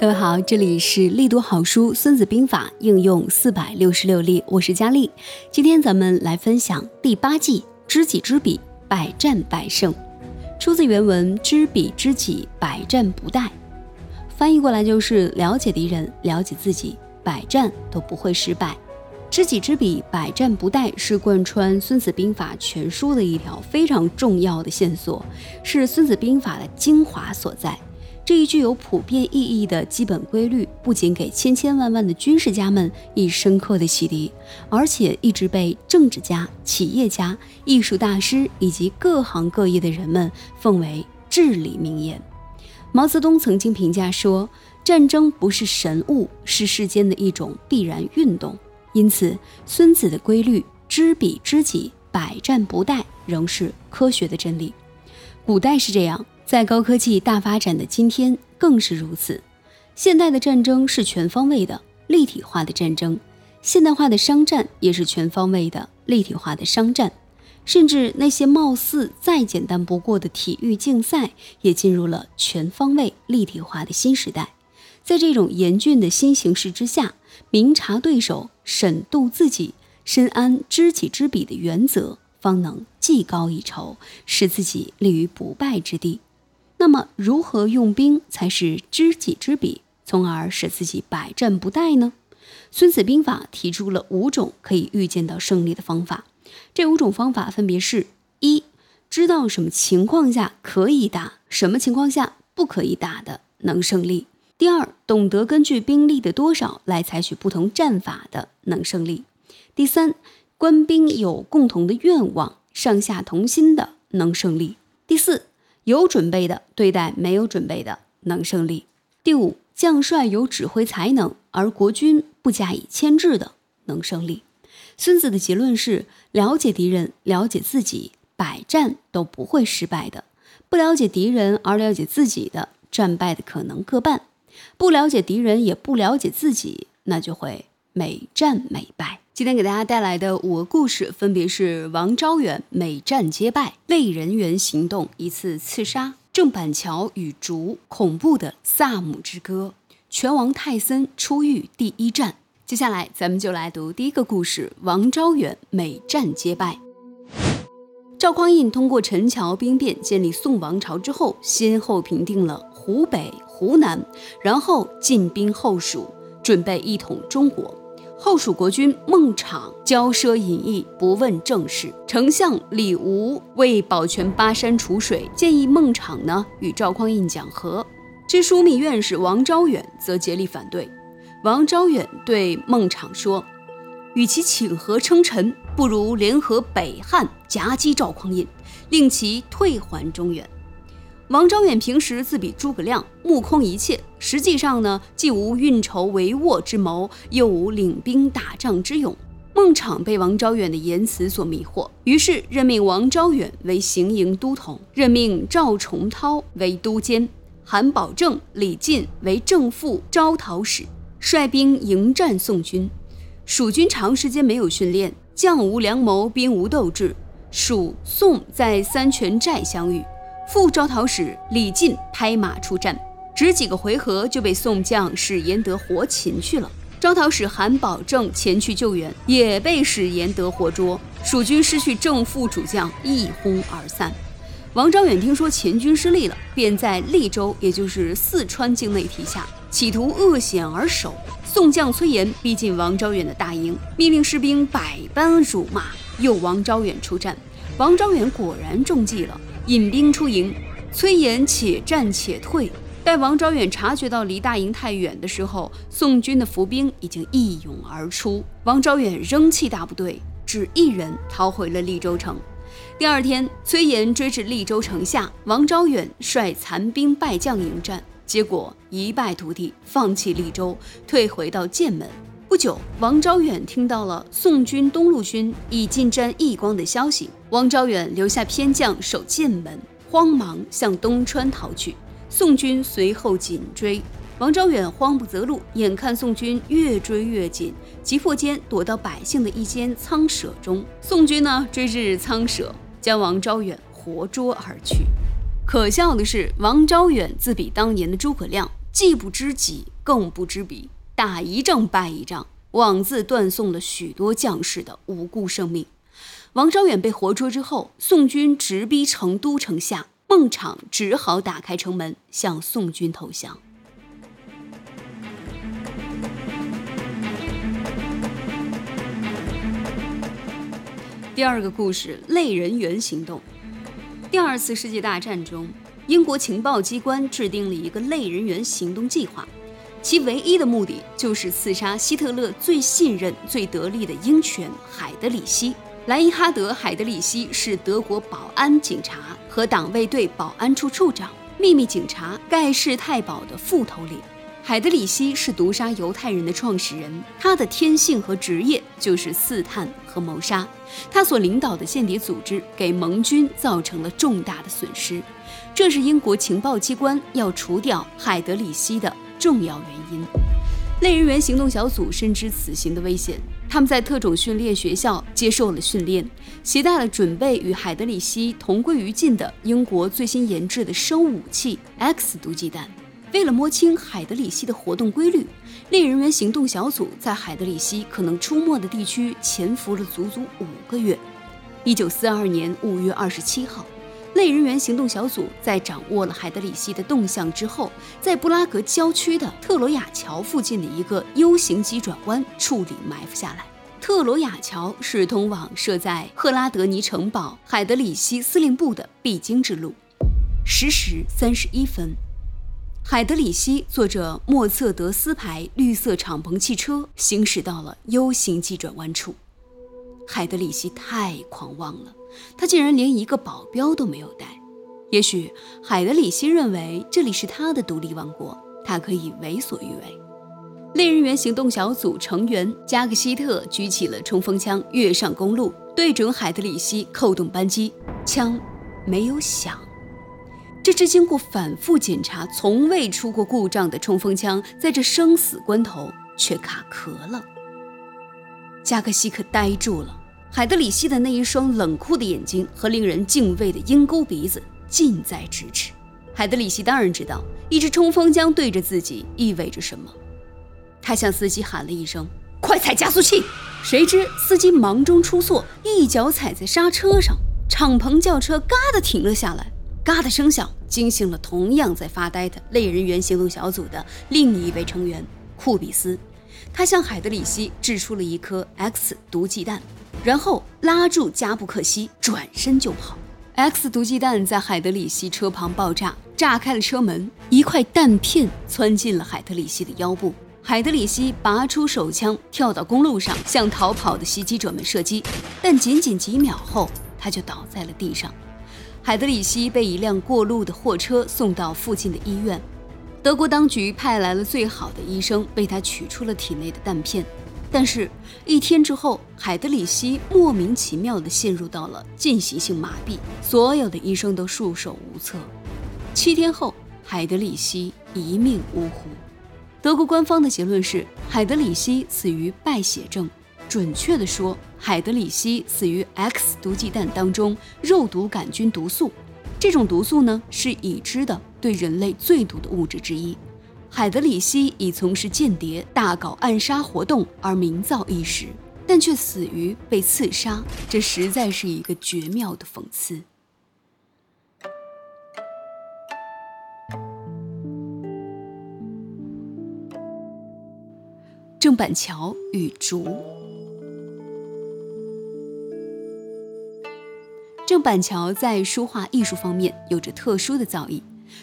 各位好，这里是力读好书《孙子兵法》应用四百六十六例，我是佳丽。今天咱们来分享第八计：知己知彼，百战百胜。出自原文：知彼知己，百战不殆。翻译过来就是了解敌人，了解自己，百战都不会失败。知己知彼，百战不殆是贯穿《孙子兵法》全书的一条非常重要的线索，是《孙子兵法》的精华所在。这一具有普遍意义的基本规律，不仅给千千万万的军事家们以深刻的启迪，而且一直被政治家、企业家、艺术大师以及各行各业的人们奉为至理名言。毛泽东曾经评价说：“战争不是神物，是世间的一种必然运动。”因此，孙子的规律“知彼知己，百战不殆”仍是科学的真理。古代是这样。在高科技大发展的今天，更是如此。现代的战争是全方位的、立体化的战争，现代化的商战也是全方位的、立体化的商战。甚至那些貌似再简单不过的体育竞赛，也进入了全方位、立体化的新时代。在这种严峻的新形势之下，明察对手、审度自己、深谙知己知彼的原则，方能技高一筹，使自己立于不败之地。那么，如何用兵才是知己知彼，从而使自己百战不殆呢？孙子兵法提出了五种可以预见到胜利的方法。这五种方法分别是：一、知道什么情况下可以打，什么情况下不可以打的，能胜利；第二，懂得根据兵力的多少来采取不同战法的，能胜利；第三，官兵有共同的愿望，上下同心的，能胜利；第四。有准备的对待没有准备的能胜利。第五，将帅有指挥才能，而国军不加以牵制的能胜利。孙子的结论是：了解敌人，了解自己，百战都不会失败的；不了解敌人而了解自己的，战败的可能各半；不了解敌人也不了解自己，那就会每战每败。今天给大家带来的五个故事，分别是王昭远每战皆败、类人猿行动一次刺杀、郑板桥与竹、恐怖的萨姆之歌、拳王泰森出狱第一战。接下来，咱们就来读第一个故事：王昭远每战皆败。赵匡胤通过陈桥兵变建立宋王朝之后，先后平定了湖北、湖南，然后进兵后蜀，准备一统中国。后蜀国君孟昶骄奢淫逸，不问政事。丞相李吴为保全巴山楚水，建议孟昶呢与赵匡胤讲和。知枢密院使王昭远则竭力反对。王昭远对孟昶说：“与其请和称臣，不如联合北汉夹击赵匡胤，令其退还中原。”王昭远平时自比诸葛亮，目空一切，实际上呢，既无运筹帷幄之谋，又无领兵打仗之勇。孟昶被王昭远的言辞所迷惑，于是任命王昭远为行营都统，任命赵重涛为都监，韩保正、李进为正副招讨使，率兵迎战宋军。蜀军长时间没有训练，将无良谋，兵无斗志。蜀宋在三泉寨相遇。副招讨使李进拍马出战，只几个回合就被宋将史延德活擒去了。招讨使韩保正前去救援，也被史延德活捉。蜀军失去正副主将，一哄而散。王昭远听说前军失利了，便在利州，也就是四川境内提下，企图恶险而守。宋将崔琰逼近王昭远的大营，命令士兵百般辱骂，诱王昭远出战。王昭远果然中计了。引兵出营，崔琰且战且退。待王昭远察觉到离大营太远的时候，宋军的伏兵已经一涌而出。王昭远扔弃大部队，只一人逃回了利州城。第二天，崔琰追至利州城下，王昭远率残兵败将迎战，结果一败涂地，放弃利州，退回到剑门。不久，王昭远听到了宋军东路军已进占义光的消息。王昭远留下偏将守剑门，慌忙向东川逃去。宋军随后紧追，王昭远慌不择路，眼看宋军越追越紧，急迫间躲到百姓的一间仓舍中。宋军呢追至仓舍，将王昭远活捉而去。可笑的是，王昭远自比当年的诸葛亮。既不知己，更不知彼，打一仗败一仗，枉自断送了许多将士的无辜生命。王昭远被活捉之后，宋军直逼成都城下，孟昶只好打开城门向宋军投降。第二个故事：类人猿行动。第二次世界大战中，英国情报机关制定了一个类人猿行动计划，其唯一的目的就是刺杀希特勒最信任、最得力的鹰犬海德里希。莱因哈德·海德里希是德国保安警察和党卫队保安处处长、秘密警察盖世太保的副头领。海德里希是毒杀犹太人的创始人，他的天性和职业就是刺探和谋杀。他所领导的间谍组织给盟军造成了重大的损失，这是英国情报机关要除掉海德里希的重要原因。类人猿行动小组深知此行的危险。他们在特种训练学校接受了训练，携带了准备与海德里希同归于尽的英国最新研制的生物武器 X 毒气弹。为了摸清海德里希的活动规律，猎人员行动小组在海德里希可能出没的地区潜伏了足足五个月。一九四二年五月二十七号，类人员行动小组在掌握了海德里希的动向之后，在布拉格郊区的特罗亚桥附近的一个 U 型急转弯处理埋伏下来。特罗亚桥是通往设在赫拉德尼城堡海德里希司令部的必经之路。十时三十一分，海德里希坐着莫测德斯牌绿色敞篷汽车行驶到了 U 型急转弯处。海德里希太狂妄了。他竟然连一个保镖都没有带。也许海德里希认为这里是他的独立王国，他可以为所欲为。猎人猿行动小组成员加克希特举起了冲锋枪，跃上公路，对准海德里希扣动扳机，枪没有响。这支经过反复检查、从未出过故障的冲锋枪，在这生死关头却卡壳了。加克希可呆住了。海德里希的那一双冷酷的眼睛和令人敬畏的鹰钩鼻子近在咫尺。海德里希当然知道一支冲锋枪对着自己意味着什么，他向司机喊了一声：“快踩加速器！”谁知司机忙中出错，一脚踩在刹车上，敞篷轿车嘎的停了下来，嘎的声响惊醒了同样在发呆的类人猿行动小组的另一位成员库比斯。他向海德里希掷出了一颗 X 毒气弹。然后拉住加布克西，转身就跑。X 毒气弹在海德里希车旁爆炸，炸开了车门，一块弹片窜进了海德里希的腰部。海德里希拔出手枪，跳到公路上，向逃跑的袭击者们射击，但仅仅几秒后，他就倒在了地上。海德里希被一辆过路的货车送到附近的医院，德国当局派来了最好的医生，为他取出了体内的弹片。但是，一天之后，海德里希莫名其妙地陷入到了进行性麻痹，所有的医生都束手无策。七天后，海德里希一命呜呼。德国官方的结论是，海德里希死于败血症，准确地说，海德里希死于 X 毒气弹当中肉毒杆菌毒素。这种毒素呢，是已知的对人类最毒的物质之一。海德里希以从事间谍、大搞暗杀活动而名噪一时，但却死于被刺杀，这实在是一个绝妙的讽刺。郑板桥与竹。郑板桥在书画艺术方面有着特殊的造诣。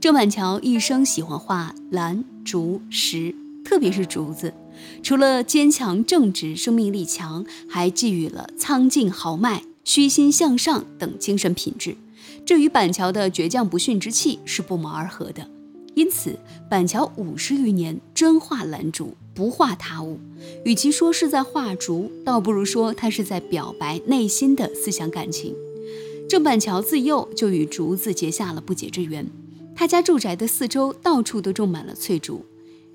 郑板桥一生喜欢画兰、竹、石，特别是竹子。除了坚强正直、生命力强，还寄予了苍劲豪迈、虚心向上等精神品质，这与板桥的倔强不驯之气是不谋而合的。因此，板桥五十余年专画兰竹，不画他物。与其说是在画竹，倒不如说他是在表白内心的思想感情。郑板桥自幼就与竹子结下了不解之缘。他家住宅的四周到处都种满了翠竹，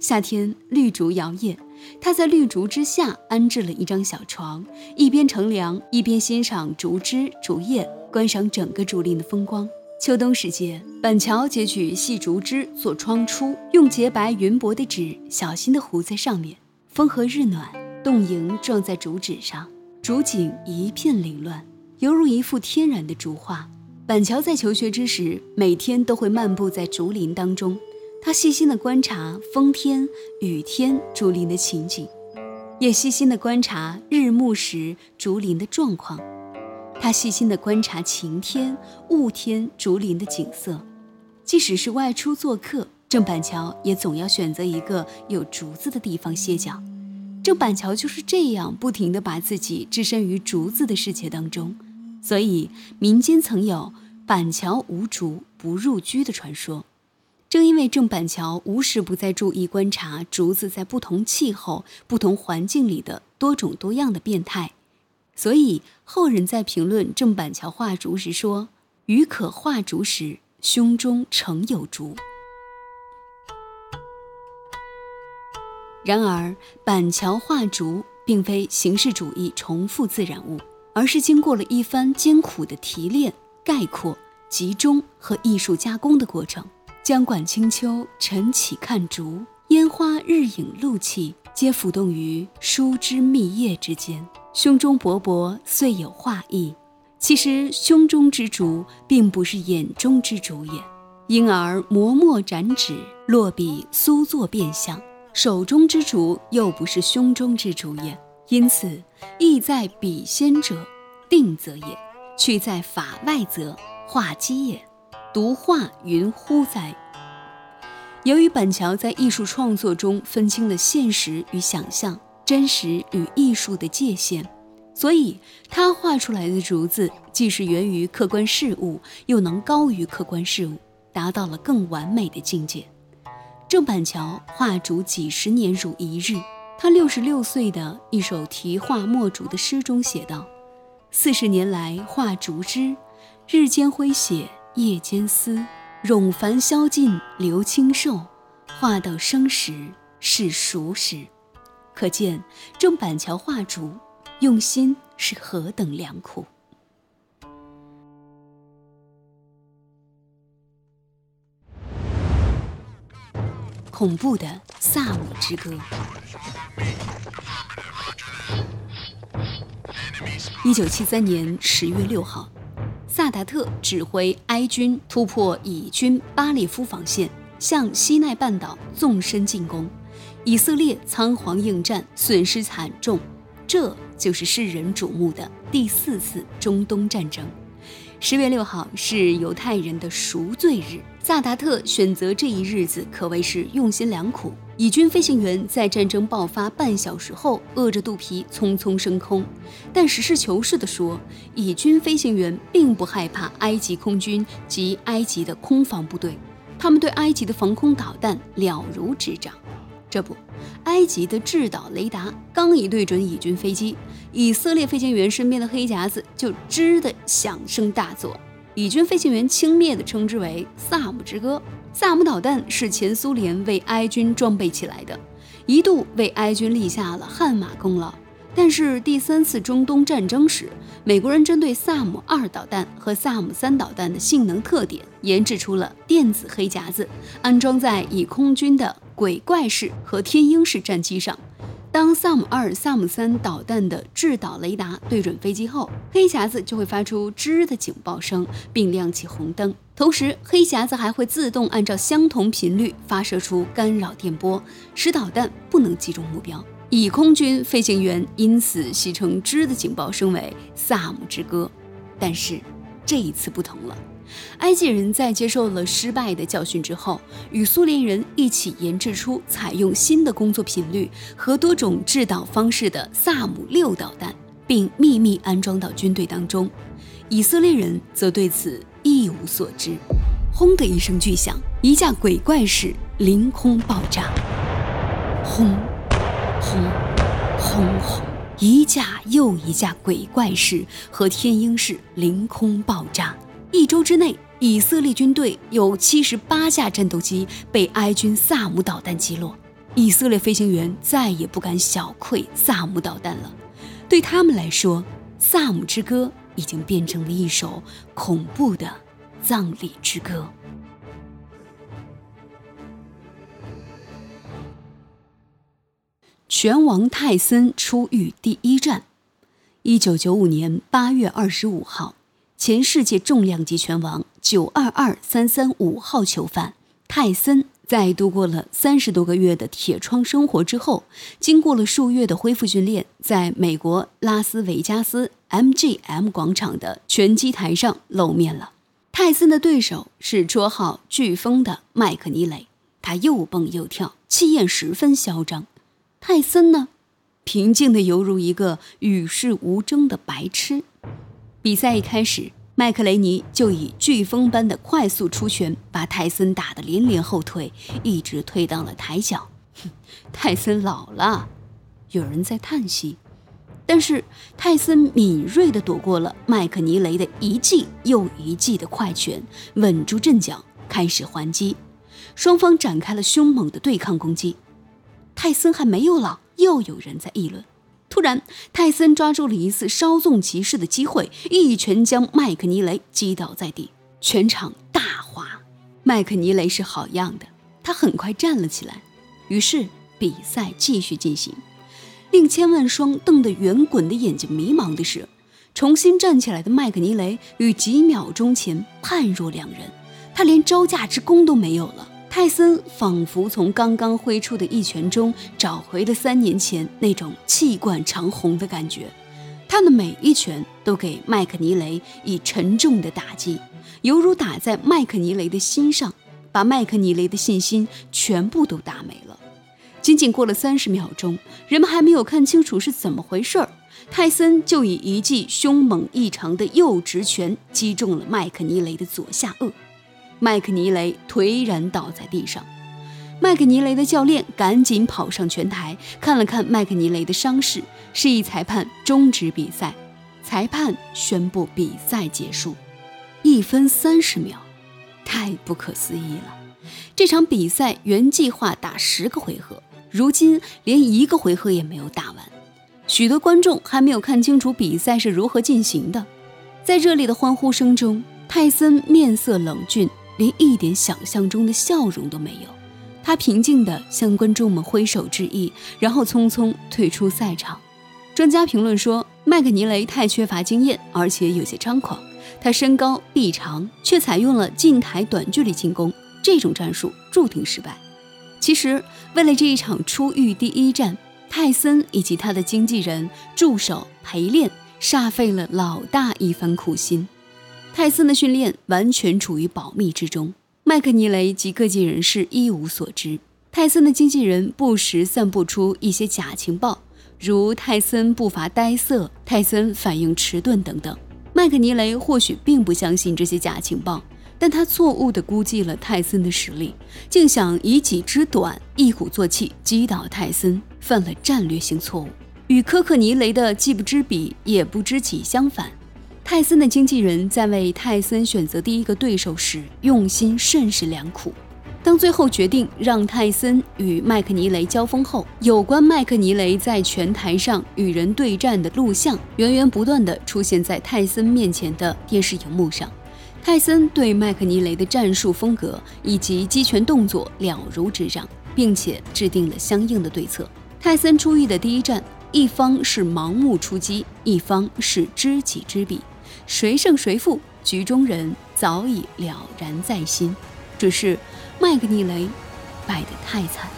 夏天绿竹摇曳，他在绿竹之下安置了一张小床，一边乘凉，一边欣赏竹枝竹叶，观赏整个竹林的风光，秋冬时节，板桥截取细竹枝做窗出，用洁白云薄的纸小心地糊在上面。风和日暖，冻莹撞在竹纸上，竹景一片凌乱，犹如一幅天然的竹画。板桥在求学之时，每天都会漫步在竹林当中，他细心地观察风天、雨天竹林的情景，也细心地观察日暮时竹林的状况。他细心地观察晴天、雾天竹林的景色，即使是外出做客，郑板桥也总要选择一个有竹子的地方歇脚。郑板桥就是这样不停地把自己置身于竹子的世界当中。所以，民间曾有“板桥无竹不入居”的传说。正因为郑板桥无时不在注意观察竹子在不同气候、不同环境里的多种多样的变态，所以后人在评论郑板桥画竹时说：“余可画竹时，胸中诚有竹。”然而，板桥画竹并非形式主义重复自然物。而是经过了一番艰苦的提炼、概括、集中和艺术加工的过程。江管清秋晨起看竹，烟花日影露气，皆浮动于疏枝密叶之间。胸中勃勃，遂有画意。其实胸中之竹，并不是眼中之竹也。因而磨墨展纸，落笔苏作变相。手中之竹，又不是胸中之竹也。因此，意在笔先者，定则也；去在法外则，画机也。独画云乎哉？由于板桥在艺术创作中分清了现实与想象、真实与艺术的界限，所以他画出来的竹子既是源于客观事物，又能高于客观事物，达到了更完美的境界。郑板桥画竹几十年如一日。他六十六岁的一首题画墨竹的诗中写道：“四十年来画竹枝，日间挥写夜间思，冗繁消尽留清瘦，画到生时是熟时。”可见郑板桥画竹用心是何等良苦。恐怖的萨姆之歌。一九七三年十月六号，萨达特指挥埃军突破以军巴列夫防线，向西奈半岛纵深进攻。以色列仓皇应战，损失惨重。这就是世人瞩目的第四次中东战争。十月六号是犹太人的赎罪日，萨达特选择这一日子可谓是用心良苦。以军飞行员在战争爆发半小时后，饿着肚皮匆匆升空。但实事求是地说，以军飞行员并不害怕埃及空军及埃及的空防部队，他们对埃及的防空导弹了如指掌。这不，埃及的制导雷达刚一对准以军飞机，以色列飞行员身边的黑匣子就吱的响声大作。以军飞行员轻蔑地称之为“萨姆之歌”。萨姆导弹是前苏联为埃军装备起来的，一度为埃军立下了汗马功劳。但是第三次中东战争时，美国人针对萨姆二导弹和萨姆三导弹的性能特点，研制出了电子黑匣子，安装在以空军的。鬼怪式和天鹰式战机上，当萨姆二、萨姆三导弹的制导雷达对准飞机后，黑匣子就会发出吱的警报声，并亮起红灯。同时，黑匣子还会自动按照相同频率发射出干扰电波，使导弹不能击中目标。以空军飞行员因此戏称之的警报声为“萨姆之歌”。但是，这一次不同了。埃及人在接受了失败的教训之后，与苏联人一起研制出采用新的工作频率和多种制导方式的萨姆六导弹，并秘密安装到军队当中。以色列人则对此一无所知。轰的一声巨响，一架鬼怪式凌空爆炸。轰，轰，轰轰，一架又一架鬼怪式和天鹰式凌空爆炸。一周之内，以色列军队有七十八架战斗机被埃军萨姆导弹击落。以色列飞行员再也不敢小窥萨姆导弹了。对他们来说，《萨姆之歌》已经变成了一首恐怖的葬礼之歌。拳王泰森出狱第一战。一九九五年八月二十五号，前世界重量级拳王九二二三三五号囚犯泰森，在度过了三十多个月的铁窗生活之后，经过了数月的恢复训练，在美国拉斯维加斯 MGM 广场的拳击台上露面了。泰森的对手是绰号“飓风”的麦克尼雷，他又蹦又跳，气焰十分嚣张。泰森呢，平静的犹如一个与世无争的白痴。比赛一开始，麦克雷尼就以飓风般的快速出拳，把泰森打得连连后退，一直退到了台角。泰森老了，有人在叹息。但是泰森敏锐地躲过了麦克尼雷的一记又一记的快拳，稳住阵脚，开始还击。双方展开了凶猛的对抗攻击。泰森还没有老，又有人在议论。突然，泰森抓住了一次稍纵即逝的机会，一拳将麦克尼雷击倒在地，全场大哗。麦克尼雷是好样的，他很快站了起来。于是比赛继续进行。令千万双瞪得圆滚的眼睛迷茫的是，重新站起来的麦克尼雷与几秒钟前判若两人，他连招架之功都没有了。泰森仿佛从刚刚挥出的一拳中找回了三年前那种气贯长虹的感觉，他的每一拳都给麦克尼雷以沉重的打击，犹如打在麦克尼雷的心上，把麦克尼雷的信心全部都打没了。仅仅过了三十秒钟，人们还没有看清楚是怎么回事儿，泰森就以一记凶猛异常的右直拳击中了麦克尼雷的左下颚。麦克尼雷颓然倒在地上，麦克尼雷的教练赶紧跑上拳台，看了看麦克尼雷的伤势，示意裁判终止比赛。裁判宣布比赛结束，一分三十秒，太不可思议了！这场比赛原计划打十个回合，如今连一个回合也没有打完，许多观众还没有看清楚比赛是如何进行的。在热烈的欢呼声中，泰森面色冷峻。连一点想象中的笑容都没有，他平静地向观众们挥手致意，然后匆匆退出赛场。专家评论说，麦克尼雷太缺乏经验，而且有些猖狂。他身高臂长，却采用了近台短距离进攻，这种战术注定失败。其实，为了这一场出狱第一战，泰森以及他的经纪人、助手陪练，煞费了老大一番苦心。泰森的训练完全处于保密之中，麦克尼雷及各界人士一无所知。泰森的经纪人不时散布出一些假情报，如泰森步伐呆涩、泰森反应迟钝等等。麦克尼雷或许并不相信这些假情报，但他错误地估计了泰森的实力，竟想以己之短一鼓作气击倒泰森，犯了战略性错误。与科克尼雷的既不知彼也不知己相反。泰森的经纪人在为泰森选择第一个对手时用心甚是良苦。当最后决定让泰森与麦克尼雷交锋后，有关麦克尼雷在拳台上与人对战的录像源源不断地出现在泰森面前的电视荧幕上。泰森对麦克尼雷的战术风格以及击拳动作了如指掌，并且制定了相应的对策。泰森出狱的第一战，一方是盲目出击，一方是知己知彼。谁胜谁负，局中人早已了然在心。只是麦克尼雷败得太惨。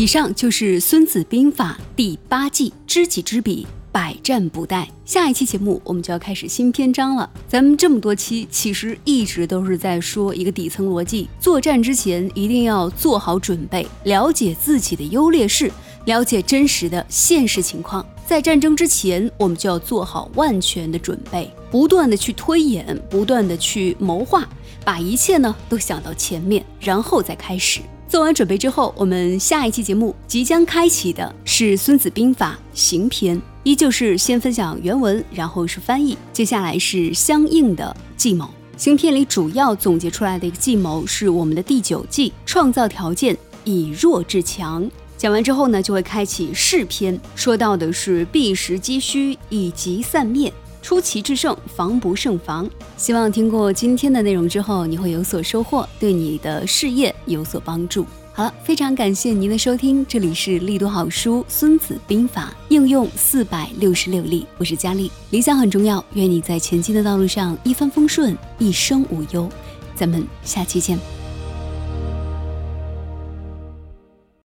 以上就是《孙子兵法》第八计“知己知彼”。百战不殆。下一期节目我们就要开始新篇章了。咱们这么多期，其实一直都是在说一个底层逻辑：作战之前一定要做好准备，了解自己的优劣势，了解真实的现实情况。在战争之前，我们就要做好万全的准备，不断的去推演，不断的去谋划，把一切呢都想到前面，然后再开始。做完准备之后，我们下一期节目即将开启的是《孙子兵法·行篇》。依旧是先分享原文，然后是翻译，接下来是相应的计谋。行篇里主要总结出来的一个计谋是我们的第九计：创造条件以弱制强。讲完之后呢，就会开启势篇，说到的是避实击虚，以及散灭，出奇制胜，防不胜防。希望听过今天的内容之后，你会有所收获，对你的事业有所帮助。好了，非常感谢您的收听，这里是力读好书《孙子兵法》应用四百六十六例，我是佳丽。理想很重要，愿你在前进的道路上一帆风顺，一生无忧。咱们下期见。